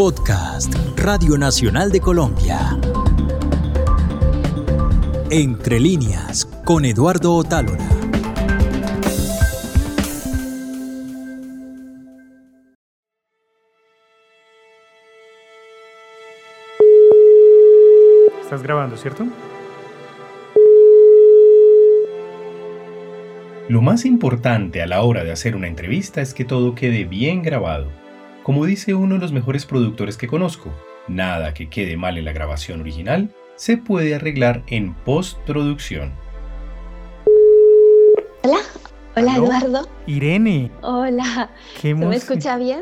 Podcast Radio Nacional de Colombia. Entre líneas con Eduardo Otálora. Estás grabando, ¿cierto? Lo más importante a la hora de hacer una entrevista es que todo quede bien grabado. Como dice uno de los mejores productores que conozco, nada que quede mal en la grabación original se puede arreglar en postproducción. Hola, hola Eduardo. Irene. Hola. ¿Se me escucha bien?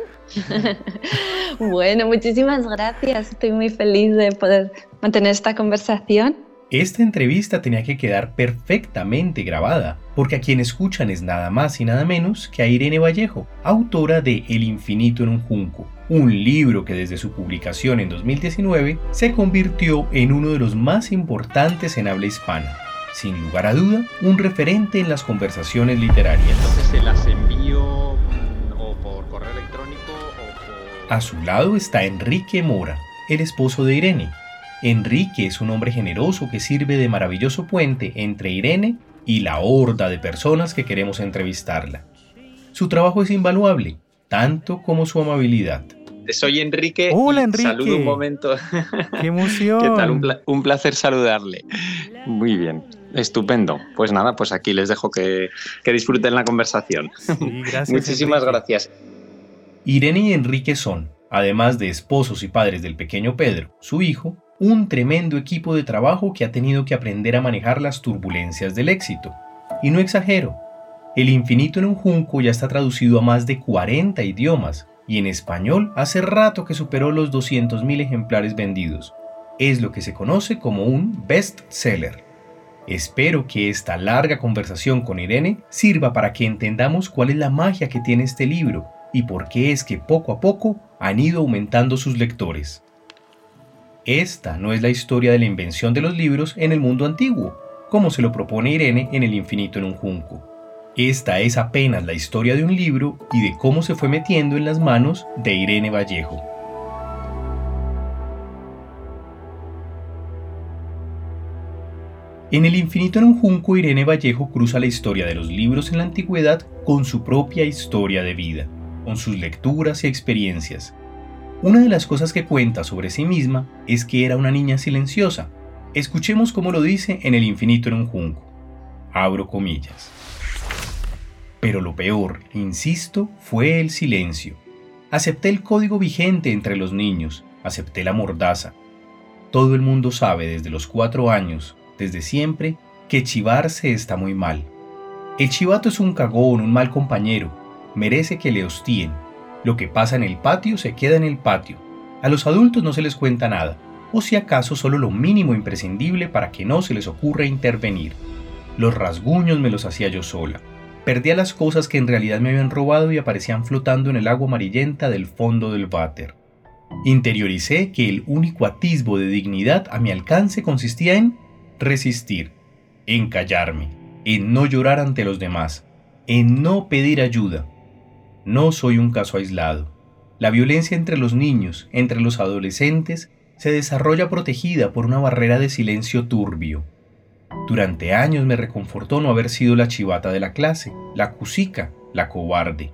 bueno, muchísimas gracias. Estoy muy feliz de poder mantener esta conversación. Esta entrevista tenía que quedar perfectamente grabada, porque a quien escuchan es nada más y nada menos que a Irene Vallejo, autora de El infinito en un junco, un libro que desde su publicación en 2019 se convirtió en uno de los más importantes en habla hispana. Sin lugar a duda, un referente en las conversaciones literarias. Entonces se las envío mm, o por correo electrónico o por... A su lado está Enrique Mora, el esposo de Irene, Enrique es un hombre generoso que sirve de maravilloso puente entre Irene y la horda de personas que queremos entrevistarla. Su trabajo es invaluable, tanto como su amabilidad. Soy Enrique. Hola, Enrique. Saludo un momento. ¡Qué emoción! ¿Qué tal? Un, placer saludarle. Muy bien. Estupendo. Pues nada, pues aquí les dejo que, disfruten la conversación. gracias, Muchísimas gracias. Irene y Enrique son, además de esposos y padres del pequeño Pedro, su hijo, un tremendo equipo de trabajo que ha tenido que aprender a manejar las turbulencias del éxito. Y no exagero, El infinito en un junco ya está traducido a más de 40 idiomas y en español hace rato que superó los 200.000 ejemplares vendidos. Es lo que se conoce como un best seller. Espero que esta larga conversación con Irene sirva para que entendamos cuál es la magia que tiene este libro y por qué es que poco a poco han ido aumentando sus lectores. Esta no es la historia de la invención de los libros en el mundo antiguo, como se lo propone Irene en El infinito en un junco. Esta es apenas la historia de un libro y de cómo se fue metiendo en las manos de Irene Vallejo. En El infinito en un junco, Irene Vallejo cruza la historia de los libros en la antigüedad con su propia historia de vida, con sus lecturas y experiencias, una de las cosas que cuenta sobre sí misma es que era una niña silenciosa. Escuchemos cómo lo dice en El infinito en un junco. Abro comillas. Pero lo peor, insisto, fue el silencio. Acepté el código vigente entre los niños, acepté la mordaza. Todo el mundo sabe desde los cuatro años, desde siempre, que chivarse está muy mal. El chivato es un cagón, un mal compañero, merece que le hostíen, lo que pasa en el patio se queda en el patio. A los adultos no se les cuenta nada, o si acaso solo lo mínimo imprescindible para que no se les ocurra intervenir. Los rasguños me los hacía yo sola. Perdía las cosas que en realidad me habían robado y aparecían flotando en el agua amarillenta del fondo del váter. Interioricé que el único atisbo de dignidad a mi alcance consistía en resistir, en callarme, en no llorar ante los demás, en no pedir ayuda, no soy un caso aislado. La violencia entre los niños, entre los adolescentes, se desarrolla protegida por una barrera de silencio turbio. Durante años me reconfortó no haber sido la chivata de la clase, la cusica, la cobarde.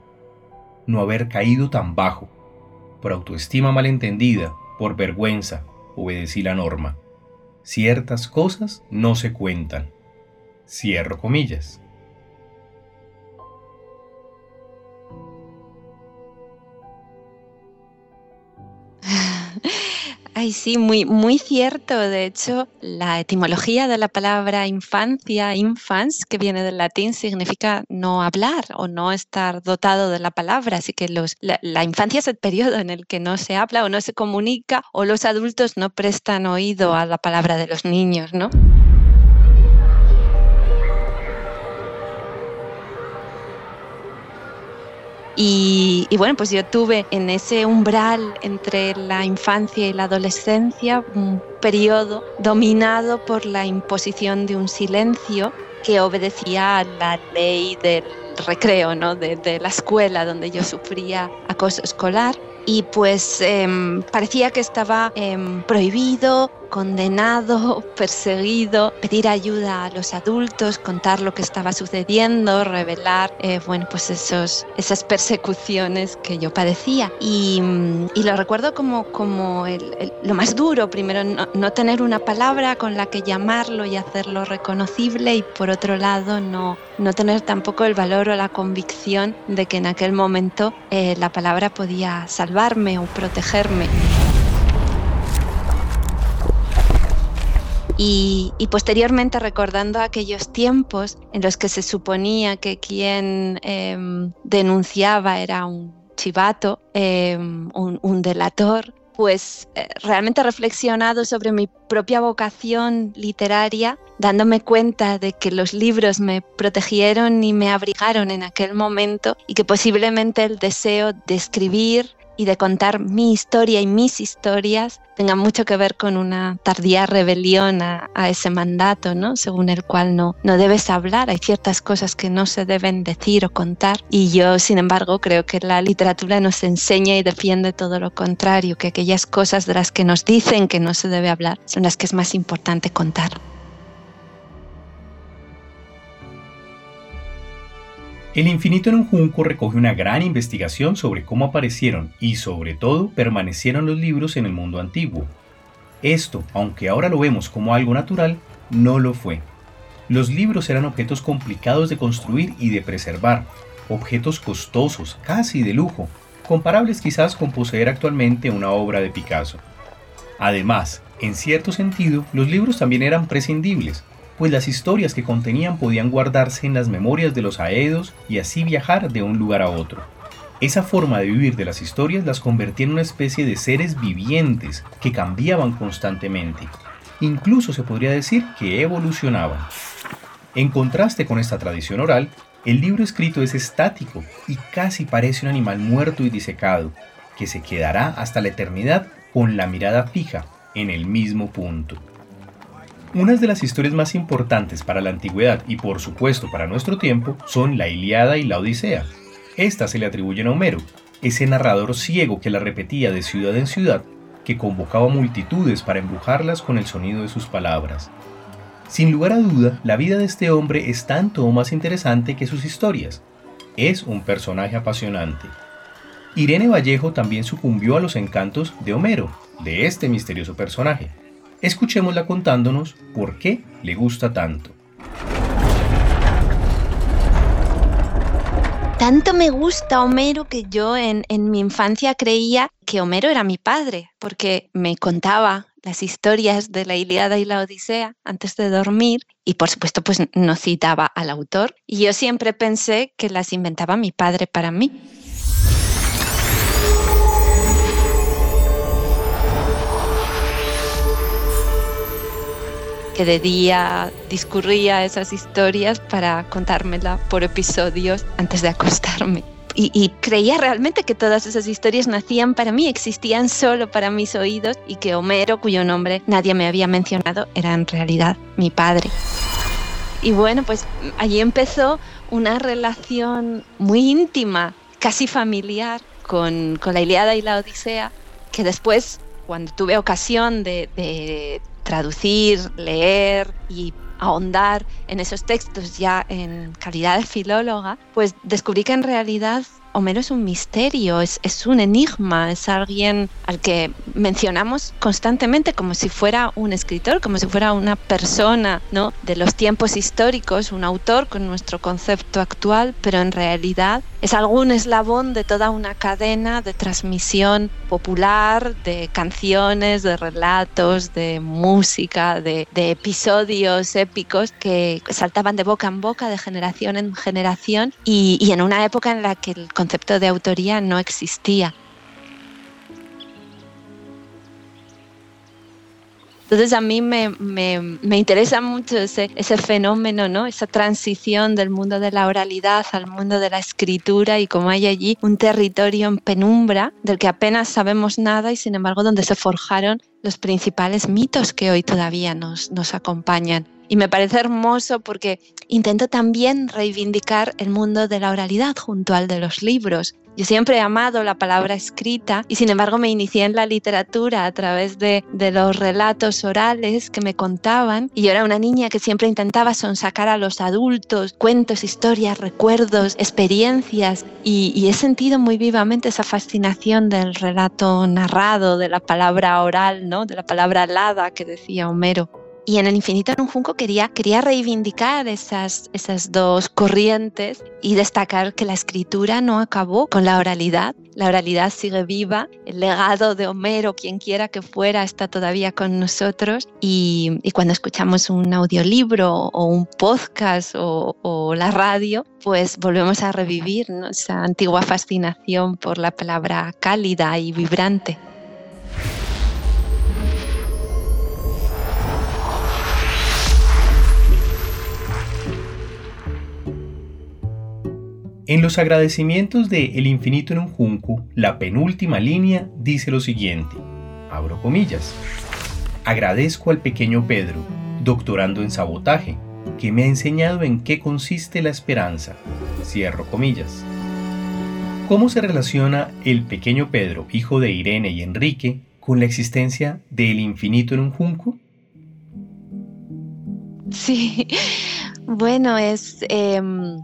No haber caído tan bajo. Por autoestima malentendida, por vergüenza, obedecí la norma. Ciertas cosas no se cuentan. Cierro comillas. Ay, sí, muy, muy cierto. De hecho, la etimología de la palabra infancia, infans, que viene del latín, significa no hablar o no estar dotado de la palabra. Así que los, la, la, infancia es el periodo en el que no se habla o no se comunica o los adultos no prestan oído a la palabra de los niños, ¿no? Y, bueno, pues yo tuve en ese umbral entre la infancia y la adolescencia un periodo dominado por la imposición de un silencio que obedecía a la ley del recreo, ¿no? de, de la escuela donde yo sufría acoso escolar y pues em, parecía que estaba em, prohibido, condenado, perseguido, pedir ayuda a los adultos, contar lo que estaba sucediendo, revelar, eh, bueno, pues esos, esas persecuciones que yo padecía. Y, lo recuerdo como, como lo más duro, primero no, tener una palabra con la que llamarlo y hacerlo reconocible y por otro lado no, no tener tampoco el valor o la convicción de que en aquel momento eh, la palabra podía salvarme o protegerme. Y, posteriormente recordando aquellos tiempos en los que se suponía que quien em, denunciaba era un chivato, em, un, delator, pues eh, realmente he reflexionado sobre mi propia vocación literaria, dándome cuenta de que los libros me protegieron y me abrigaron en aquel momento y que posiblemente el deseo de escribir y de contar mi historia y mis historias tenga mucho que ver con una tardía rebelión a, ese mandato, ¿no? Según el cual no, no debes hablar, hay ciertas cosas que no se deben decir o contar y yo, sin embargo, creo que la literatura nos enseña y defiende todo lo contrario, que aquellas cosas de las que nos dicen que no se debe hablar son las que es más importante contar. El infinito en un junco recoge una gran investigación sobre cómo aparecieron y sobre todo permanecieron los libros en el mundo antiguo. Esto, aunque ahora lo vemos como algo natural, no lo fue. Los libros eran objetos complicados de construir y de preservar, objetos costosos, casi de lujo, comparables quizás con poseer actualmente una obra de Picasso. Además, en cierto sentido, los libros también eran prescindibles, pues las historias que contenían podían guardarse en las memorias de los aedos y así viajar de un lugar a otro. Esa forma de vivir de las historias las convertía en una especie de seres vivientes que cambiaban constantemente. Incluso se podría decir que evolucionaban. En contraste con esta tradición oral, el libro escrito es estático y casi parece un animal muerto y disecado, que se quedará hasta la eternidad con la mirada fija en el mismo punto. Unas de las historias más importantes para la antigüedad y por supuesto para nuestro tiempo son la Iliada y la Odisea. Estas se le atribuyen a Homero, ese narrador ciego que la repetía de ciudad en ciudad, que convocaba multitudes para embrujarlas con el sonido de sus palabras. Sin lugar a duda, la vida de este hombre es tanto o más interesante que sus historias. Es un personaje apasionante. Irene Vallejo también sucumbió a los encantos de Homero, de este misterioso personaje. Escuchémosla contándonos por qué le gusta tanto. Tanto me gusta Homero que yo en, mi infancia creía que Homero era mi padre, porque me contaba las historias de la Iliada y la Odisea antes de dormir y por supuesto pues no citaba al autor y yo siempre pensé que las inventaba mi padre para mí. Que de día discurría esas historias para contármela por episodios antes de acostarme. Y, creía realmente que todas esas historias nacían para mí, existían solo para mis oídos y que Homero, cuyo nombre nadie me había mencionado, era en realidad mi padre. Y bueno, pues allí empezó una relación muy íntima, casi familiar, con, la Iliada y la Odisea, que después, cuando tuve ocasión de traducir, leer y ahondar en esos textos ya en calidad de filóloga, pues descubrí que en realidad Homero es un misterio, es, es, un enigma, es alguien al que mencionamos constantemente como si fuera un escritor, como si fuera una persona ¿no? de los tiempos históricos, un autor con nuestro concepto actual, pero en realidad es algún eslabón de toda una cadena de transmisión popular, de canciones, de relatos, de música, de, de episodios épicos que saltaban de boca en boca, de generación en generación, y, y en una época en la que el concepto de autoría no existía. Entonces a mí me, me, interesa mucho ese, ese, fenómeno, ¿no? esa transición del mundo de la oralidad al mundo de la escritura y como hay allí un territorio en penumbra del que apenas sabemos nada y sin embargo donde se forjaron los principales mitos que hoy todavía nos, nos acompañan. Y me parece hermoso porque intento también reivindicar el mundo de la oralidad junto al de los libros. Yo siempre he amado la palabra escrita y sin embargo me inicié en la literatura a través de, los relatos orales que me contaban y yo era una niña que siempre intentaba sonsacar a los adultos cuentos, historias, recuerdos, experiencias y, y he sentido muy vivamente esa fascinación del relato narrado, de la palabra oral, ¿no? de la palabra alada que decía Homero. Y en el infinito en un junco quería, quería reivindicar esas, esas dos corrientes y destacar que la escritura no acabó con la oralidad. La oralidad sigue viva, el legado de Homero, quien quiera que fuera, está todavía con nosotros. Y, y cuando escuchamos un audiolibro o un podcast o, o la radio, pues volvemos a revivir esa antigua fascinación por la palabra cálida y vibrante. En los agradecimientos de El infinito en un junco, la penúltima línea dice lo siguiente, abro comillas, agradezco al pequeño Pedro, doctorando en sabotaje, que me ha enseñado en qué consiste la esperanza, cierro comillas. ¿Cómo se relaciona el pequeño Pedro, hijo de Irene y Enrique, con la existencia del infinito en un junco? Sí, bueno, es... Em,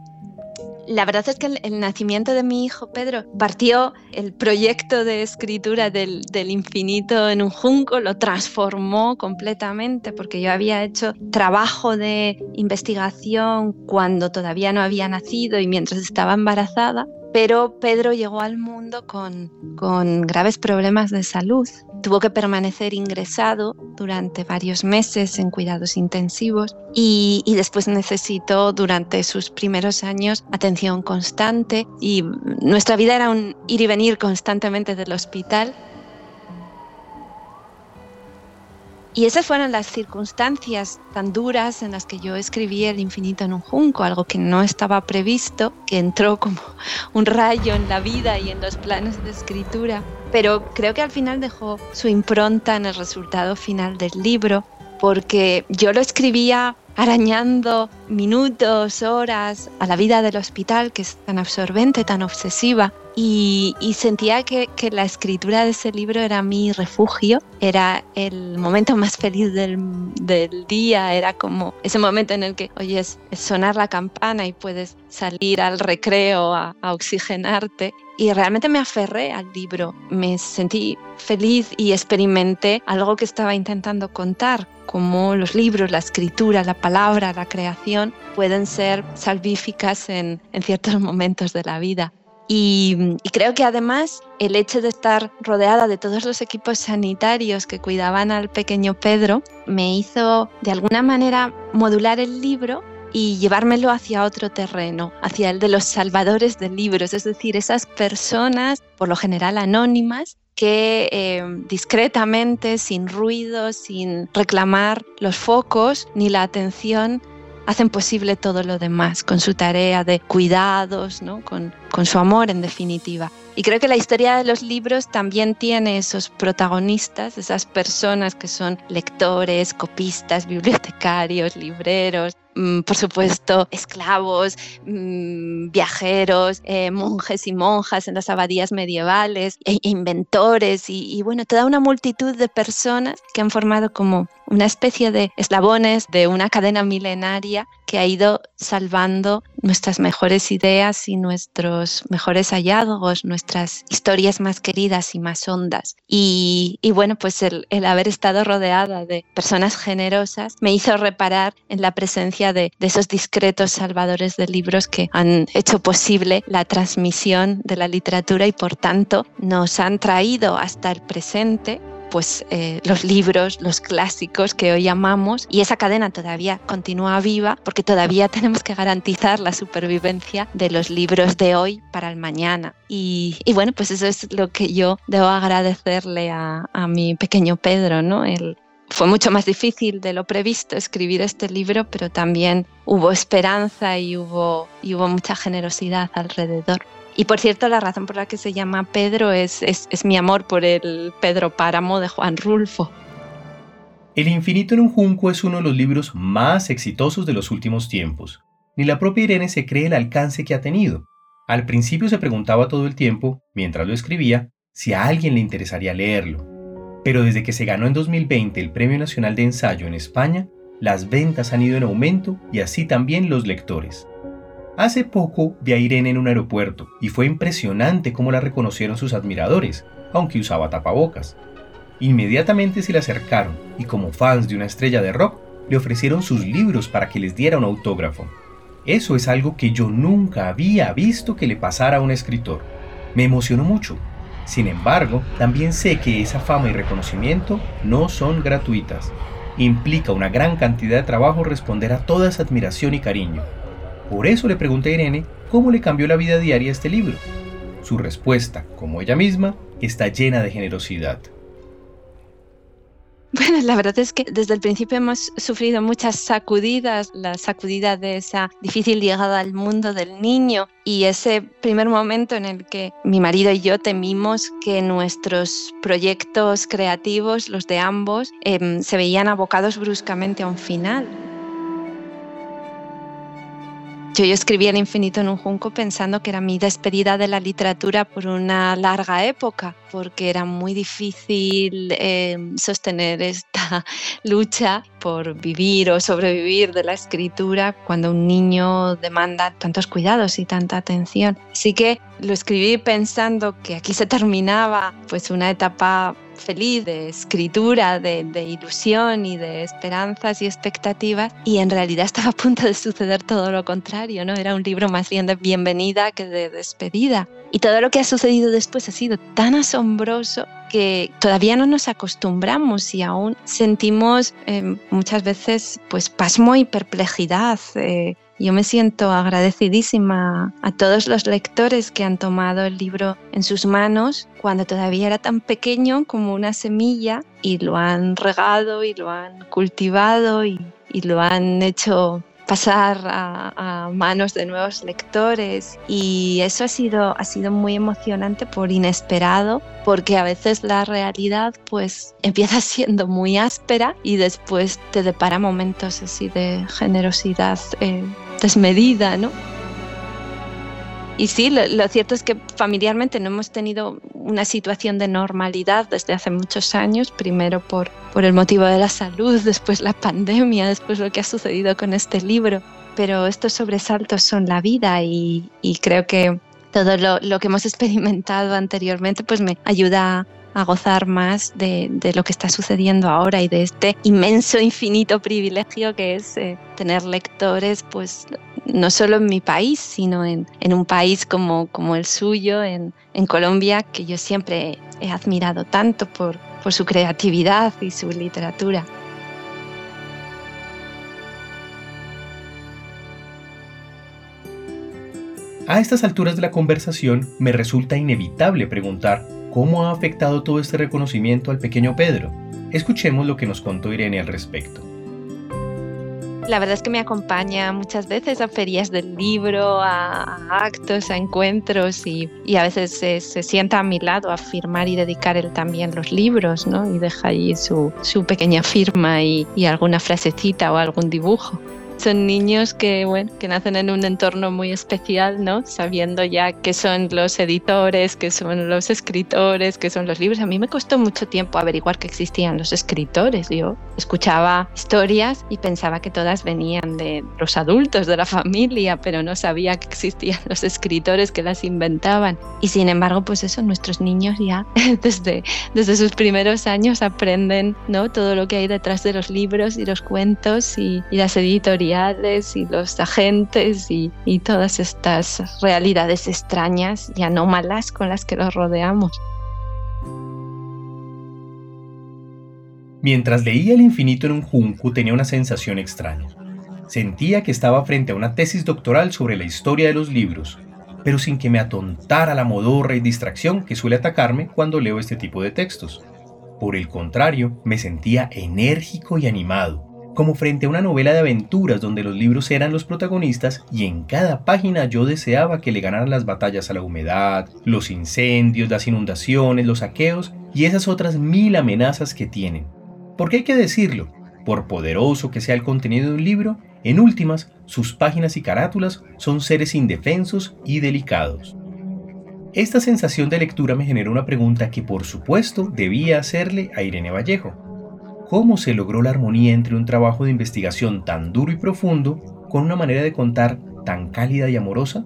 la verdad es que el, nacimiento de mi hijo Pedro partió el proyecto de escritura del, del, infinito en un junco, lo transformó completamente porque yo había hecho trabajo de investigación cuando todavía no había nacido y mientras estaba embarazada pero Pedro llegó al mundo con, graves problemas de salud. Tuvo que permanecer ingresado durante varios meses en cuidados intensivos y, y, después necesitó durante sus primeros años atención constante y nuestra vida era un ir y venir constantemente del hospital Y esas fueron las circunstancias tan duras en las que yo escribí El infinito en un junco, algo que no estaba previsto, que entró como un rayo en la vida y en los planes de escritura, pero creo que al final dejó su impronta en el resultado final del libro, porque yo lo escribía arañando minutos, horas a la vida del hospital, que es tan absorbente, tan obsesiva, y, sentía que, la escritura de ese libro era mi refugio, era el momento más feliz del, día, era como ese momento en el que oyes sonar la campana y puedes salir al recreo a oxigenarte. Y realmente me aferré al libro, me sentí feliz y experimenté algo que estaba intentando contar, como los libros, la escritura, la palabra, la creación pueden ser salvíficas en, ciertos momentos de la vida. Y, creo que además el hecho de estar rodeada de todos los equipos sanitarios que cuidaban al pequeño Pedro me hizo de alguna manera modular el libro y llevármelo hacia otro terreno, hacia el de los salvadores de libros, es decir, esas personas, por lo general anónimas, que eh, discretamente, sin ruido, sin reclamar los focos ni la atención, hacen posible todo lo demás, con su tarea de cuidados, ¿no? con, con su amor en definitiva. Y creo que la historia de los libros también tiene esos protagonistas, esas personas que son lectores, copistas, bibliotecarios, libreros, por supuesto, esclavos, mm, viajeros, eh, monjes y monjas en las abadías medievales, e inventores y, bueno, toda una multitud de personas que han formado como una especie de eslabones de una cadena milenaria que ha ido salvando nuestras mejores ideas y nuestros mejores hallazgos, nuestras historias más queridas y más hondas. Y, bueno, pues el, haber estado rodeada de personas generosas me hizo reparar en la presencia de, esos discretos salvadores de libros que han hecho posible la transmisión de la literatura y por tanto nos han traído hasta el presente pues eh, los libros, los clásicos que hoy amamos y esa cadena todavía continúa viva porque todavía tenemos que garantizar la supervivencia de los libros de hoy para el mañana. Y, bueno, pues eso es lo que yo debo agradecerle a, mi pequeño Pedro, ¿no? Fue mucho más difícil de lo previsto escribir este libro, pero también hubo esperanza y hubo, mucha generosidad alrededor. Y por cierto, la razón por la que se llama Pedro es, es, mi amor por el Pedro Páramo de Juan Rulfo. El infinito en un junco es uno de los libros más exitosos de los últimos tiempos. Ni la propia Irene se cree el alcance que ha tenido. Al principio se preguntaba todo el tiempo, mientras lo escribía, si a alguien le interesaría leerlo. Pero desde que se ganó en 2020 el Premio Nacional de Ensayo en España, las ventas han ido en aumento y así también los lectores. Hace poco vi a Irene en un aeropuerto y fue impresionante cómo la reconocieron sus admiradores, aunque usaba tapabocas. Inmediatamente se le acercaron y como fans de una estrella de rock, le ofrecieron sus libros para que les diera un autógrafo. Eso es algo que yo nunca había visto que le pasara a un escritor. Me emocionó mucho. Sin embargo, también sé que esa fama y reconocimiento no son gratuitas. Implica una gran cantidad de trabajo responder a toda esa admiración y cariño. Por eso le pregunté a Irene cómo le cambió la vida diaria este libro. Su respuesta, como ella misma, está llena de generosidad. Bueno, la verdad es que desde el principio hemos sufrido muchas sacudidas, la sacudida de esa difícil llegada al mundo del niño y ese primer momento en el que mi marido y yo temimos que nuestros proyectos creativos, los de ambos, em, se veían abocados bruscamente a un final. Yo, escribí El infinito en un junco pensando que era mi despedida de la literatura por una larga época, porque era muy difícil eh, sostener esta lucha por vivir o sobrevivir de la escritura cuando un niño demanda tantos cuidados y tanta atención. Así que lo escribí pensando que aquí se terminaba pues una etapa feliz de escritura, de, ilusión y de esperanzas y expectativas y en realidad estaba a punto de suceder todo lo contrario, ¿no? Era un libro más bien de bienvenida que de despedida. Y todo lo que ha sucedido después ha sido tan asombroso que todavía no nos acostumbramos y aún sentimos eh, muchas veces pues pasmo y perplejidad. Eh, yo me siento agradecidísima a todos los lectores que han tomado el libro en sus manos cuando todavía era tan pequeño como una semilla y lo han regado y lo han cultivado y, y lo han hecho pasar a, manos de nuevos lectores y eso ha sido, ha sido muy emocionante por inesperado porque a veces la realidad pues empieza siendo muy áspera y después te depara momentos así de generosidad eh, desmedida, ¿no? Y sí, lo, cierto es que familiarmente no hemos tenido una situación de normalidad desde hace muchos años, primero por, por el motivo de la salud, después la pandemia, después lo que ha sucedido con este libro. Pero estos sobresaltos son la vida y, creo que todo lo, lo, que hemos experimentado anteriormente pues me ayuda a gozar más de, lo que está sucediendo ahora y de este inmenso, infinito privilegio que es eh, tener lectores, pues no solo en mi país, sino en, un país como, como el suyo, en, Colombia, que yo siempre he admirado tanto por, por su creatividad y su literatura. A estas alturas de la conversación me resulta inevitable preguntar ¿Cómo ha afectado todo este reconocimiento al pequeño Pedro? Escuchemos lo que nos contó Irene al respecto. La verdad es que me acompaña muchas veces a ferias del libro, a, actos, a encuentros y, a veces se, sienta a mi lado a firmar y dedicar él también los libros, ¿no? Y deja ahí su, pequeña firma y alguna frasecita o algún dibujo son niños que, bueno, que nacen en un entorno muy especial, ¿no? Sabiendo ya que son los editores, que son los escritores, que son los libros. A mí me costó mucho tiempo averiguar que existían los escritores. Yo escuchaba historias y pensaba que todas venían de los adultos, de la familia, pero no sabía que existían los escritores que las inventaban. Y sin embargo, pues eso, nuestros niños ya desde, desde sus primeros años aprenden, ¿no? Todo lo que hay detrás de los libros y los cuentos y, y las editoriales y los agentes y, y todas estas realidades extrañas y anómalas con las que los rodeamos. Mientras leía El infinito en un junco tenía una sensación extraña. Sentía que estaba frente a una tesis doctoral sobre la historia de los libros, pero sin que me atontara la modorra y distracción que suele atacarme cuando leo este tipo de textos. Por el contrario, me sentía enérgico y animado, como frente a una novela de aventuras donde los libros eran los protagonistas y en cada página yo deseaba que le ganaran las batallas a la humedad, los incendios, las inundaciones, los saqueos y esas otras mil amenazas que tienen. Porque hay que decirlo, por poderoso que sea el contenido de un libro, en últimas, sus páginas y carátulas son seres indefensos y delicados. Esta sensación de lectura me generó una pregunta que por supuesto debía hacerle a Irene Vallejo. ¿Cómo se logró la armonía entre un trabajo de investigación tan duro y profundo con una manera de contar tan cálida y amorosa?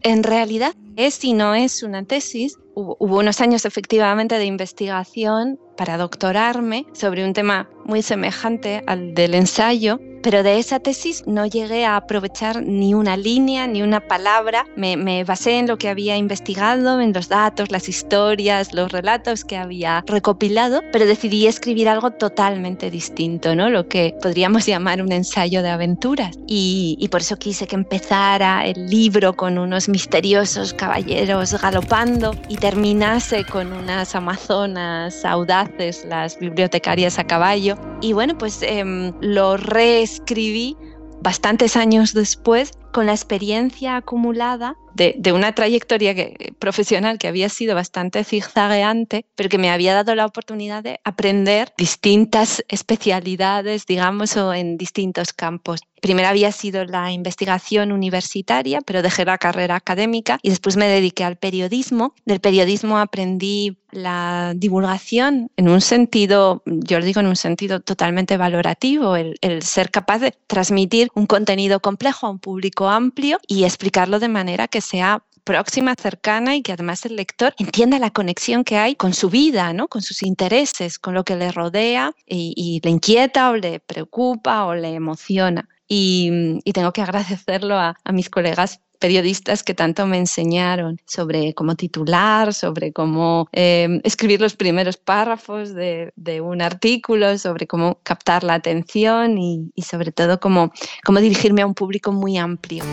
En realidad es y no es una tesis. Hubo, unos años efectivamente de investigación para doctorarme sobre un tema muy semejante al del ensayo, pero de esa tesis no llegué a aprovechar ni una línea, ni una palabra. Me, basé en lo que había investigado, en los datos, las historias, los relatos que había recopilado, pero decidí escribir algo totalmente distinto, ¿no? lo que podríamos llamar un ensayo de aventuras. Y, y por eso quise que empezara el libro con unos misteriosos caballeros galopando y terminase con unas amazonas audaces, las bibliotecarias a caballo. Y bueno, pues eh, lo reescribí bastantes años después con la experiencia acumulada de, una trayectoria profesional que había sido bastante zigzagueante, pero que me había dado la oportunidad de aprender distintas especialidades, digamos, o en distintos campos. Primero había sido la investigación universitaria, pero dejé la carrera académica y después me dediqué al periodismo. Del periodismo aprendí la divulgación en un sentido, yo lo digo en un sentido totalmente valorativo, el, el ser capaz de transmitir un contenido complejo a un público amplio y explicarlo de manera que sea próxima, cercana y que además el lector entienda la conexión que hay con su vida, ¿no? con sus intereses, con lo que le rodea y, le inquieta o le preocupa o le emociona. Y, tengo que agradecerlo a, mis colegas periodistas que tanto me enseñaron sobre cómo titular, sobre cómo eh, escribir los primeros párrafos de, un artículo, sobre cómo captar la atención y, y sobre todo cómo, cómo dirigirme a un público muy amplio.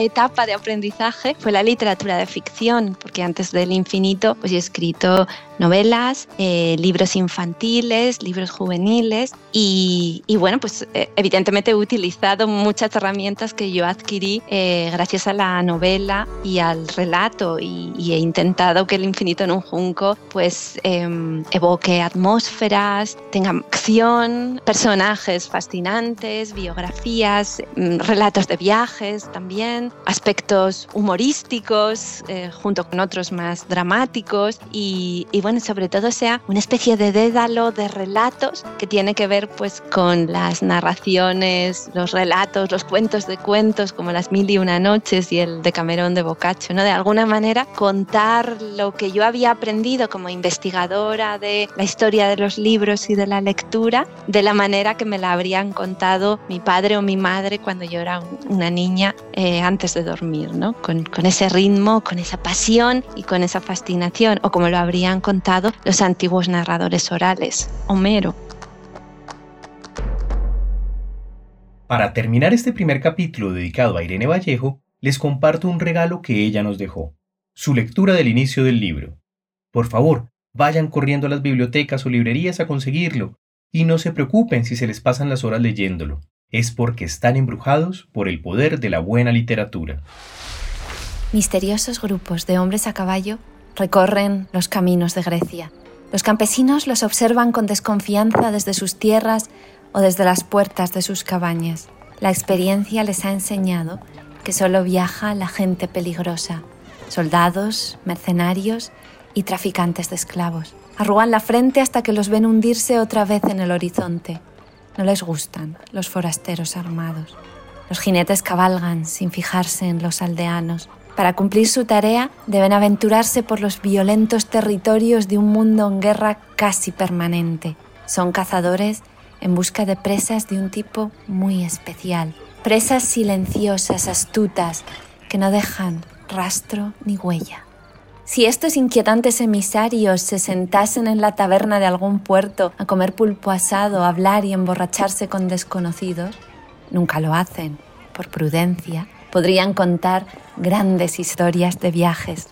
Etapa de aprendizaje fue la literatura de ficción, porque antes del infinito pues he escrito novelas, eh, libros infantiles, libros juveniles y, bueno, pues eh, evidentemente he utilizado muchas herramientas que yo adquirí eh, gracias a la novela y al relato y, he intentado que el infinito en un junco pues em, evoque atmósferas, tenga acción, personajes fascinantes, biografías, mm, relatos de viajes también, aspectos humorísticos junto con otros más dramáticos y, y bueno, sobre todo sea una especie de dédalo de relatos que tiene que ver pues con las narraciones, los relatos, los cuentos de cuentos como las mil y una noches y el de Camerón de Boccaccio, ¿no? De alguna manera contar lo que yo había aprendido como investigadora de la historia de los libros y de la lectura de la manera que me la habrían contado mi padre o mi madre cuando yo era una niña eh, antes de dormir, ¿no? Con, con ese ritmo, con esa pasión y con esa fascinación, o como lo habrían contado los antiguos narradores orales, Homero. Para terminar este primer capítulo dedicado a Irene Vallejo, les comparto un regalo que ella nos dejó, su lectura del inicio del libro. Por favor, vayan corriendo a las bibliotecas o librerías a conseguirlo, y no se preocupen si se les pasan las horas leyéndolo, es porque están embrujados por el poder de la buena literatura. Misteriosos grupos de hombres a caballo recorren los caminos de Grecia. Los campesinos los observan con desconfianza desde sus tierras o desde las puertas de sus cabañas. La experiencia les ha enseñado que solo viaja la gente peligrosa, soldados, mercenarios y traficantes de esclavos. Arrugan la frente hasta que los ven hundirse otra vez en el horizonte. No les gustan los forasteros armados. Los jinetes cabalgan sin fijarse en los aldeanos. Para cumplir su tarea deben aventurarse por los violentos territorios de un mundo en guerra casi permanente. Son cazadores en busca de presas de un tipo muy especial. Presas silenciosas, astutas, que no dejan rastro ni huella. Si estos inquietantes emisarios se sentasen en la taberna de algún puerto a comer pulpo asado, hablar y emborracharse con desconocidos, nunca lo hacen, por prudencia, podrían contar grandes historias de viajes.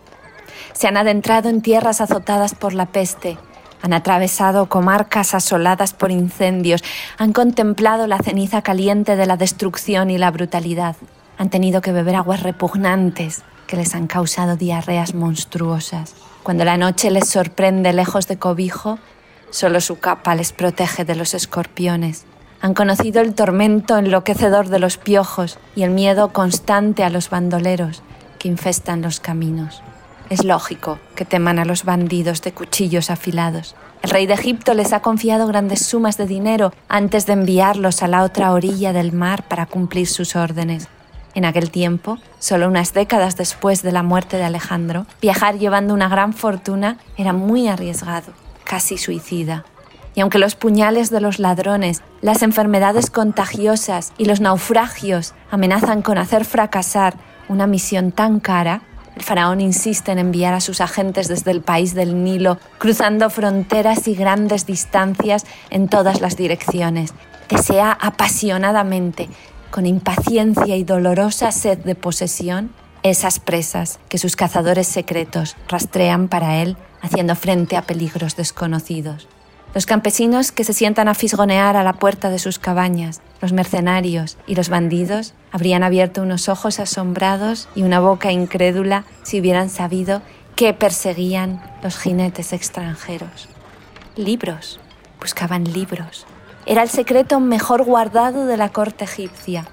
Se han adentrado en tierras azotadas por la peste, han atravesado comarcas asoladas por incendios, han contemplado la ceniza caliente de la destrucción y la brutalidad, han tenido que beber aguas repugnantes que les han causado diarreas monstruosas. Cuando la noche les sorprende lejos de cobijo, solo su capa les protege de los escorpiones. Han conocido el tormento enloquecedor de los piojos y el miedo constante a los bandoleros que infestan los caminos. Es lógico que teman a los bandidos de cuchillos afilados. El rey de Egipto les ha confiado grandes sumas de dinero antes de enviarlos a la otra orilla del mar para cumplir sus órdenes. En aquel tiempo, solo unas décadas después de la muerte de Alejandro, viajar llevando una gran fortuna era muy arriesgado, casi suicida. Y aunque los puñales de los ladrones, las enfermedades contagiosas y los naufragios amenazan con hacer fracasar una misión tan cara, el faraón insiste en enviar a sus agentes desde el país del Nilo, cruzando fronteras y grandes distancias en todas las direcciones. Desea apasionadamente, con impaciencia y dolorosa sed de posesión, esas presas que sus cazadores secretos rastrean para él, haciendo frente a peligros desconocidos. Los campesinos que se sientan a fisgonear a la puerta de sus cabañas, los mercenarios y los bandidos habrían abierto unos ojos asombrados y una boca incrédula si hubieran sabido qué perseguían los jinetes extranjeros. Libros, buscaban libros. Era el secreto mejor guardado de la corte egipcia.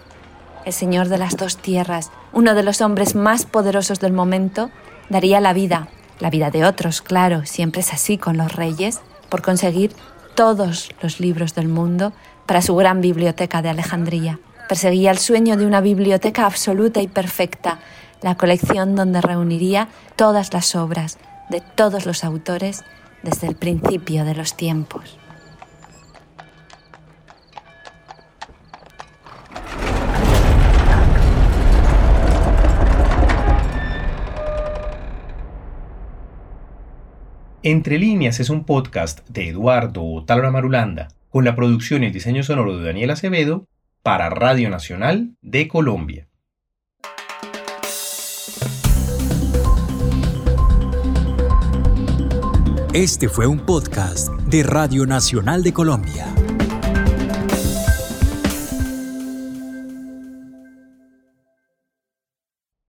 El señor de las dos tierras, uno de los hombres más poderosos del momento, daría la vida, la vida de otros, claro, siempre es así con los reyes, por conseguir todos los libros del mundo para su gran biblioteca de Alejandría. Perseguía el sueño de una biblioteca absoluta y perfecta, la colección donde reuniría todas las obras de todos los autores desde el principio de los tiempos. Entre líneas es un podcast de Eduardo Talora Marulanda, con la producción y el diseño sonoro de Daniel Acevedo, para Radio Nacional de Colombia. Este fue un podcast de Radio Nacional de Colombia.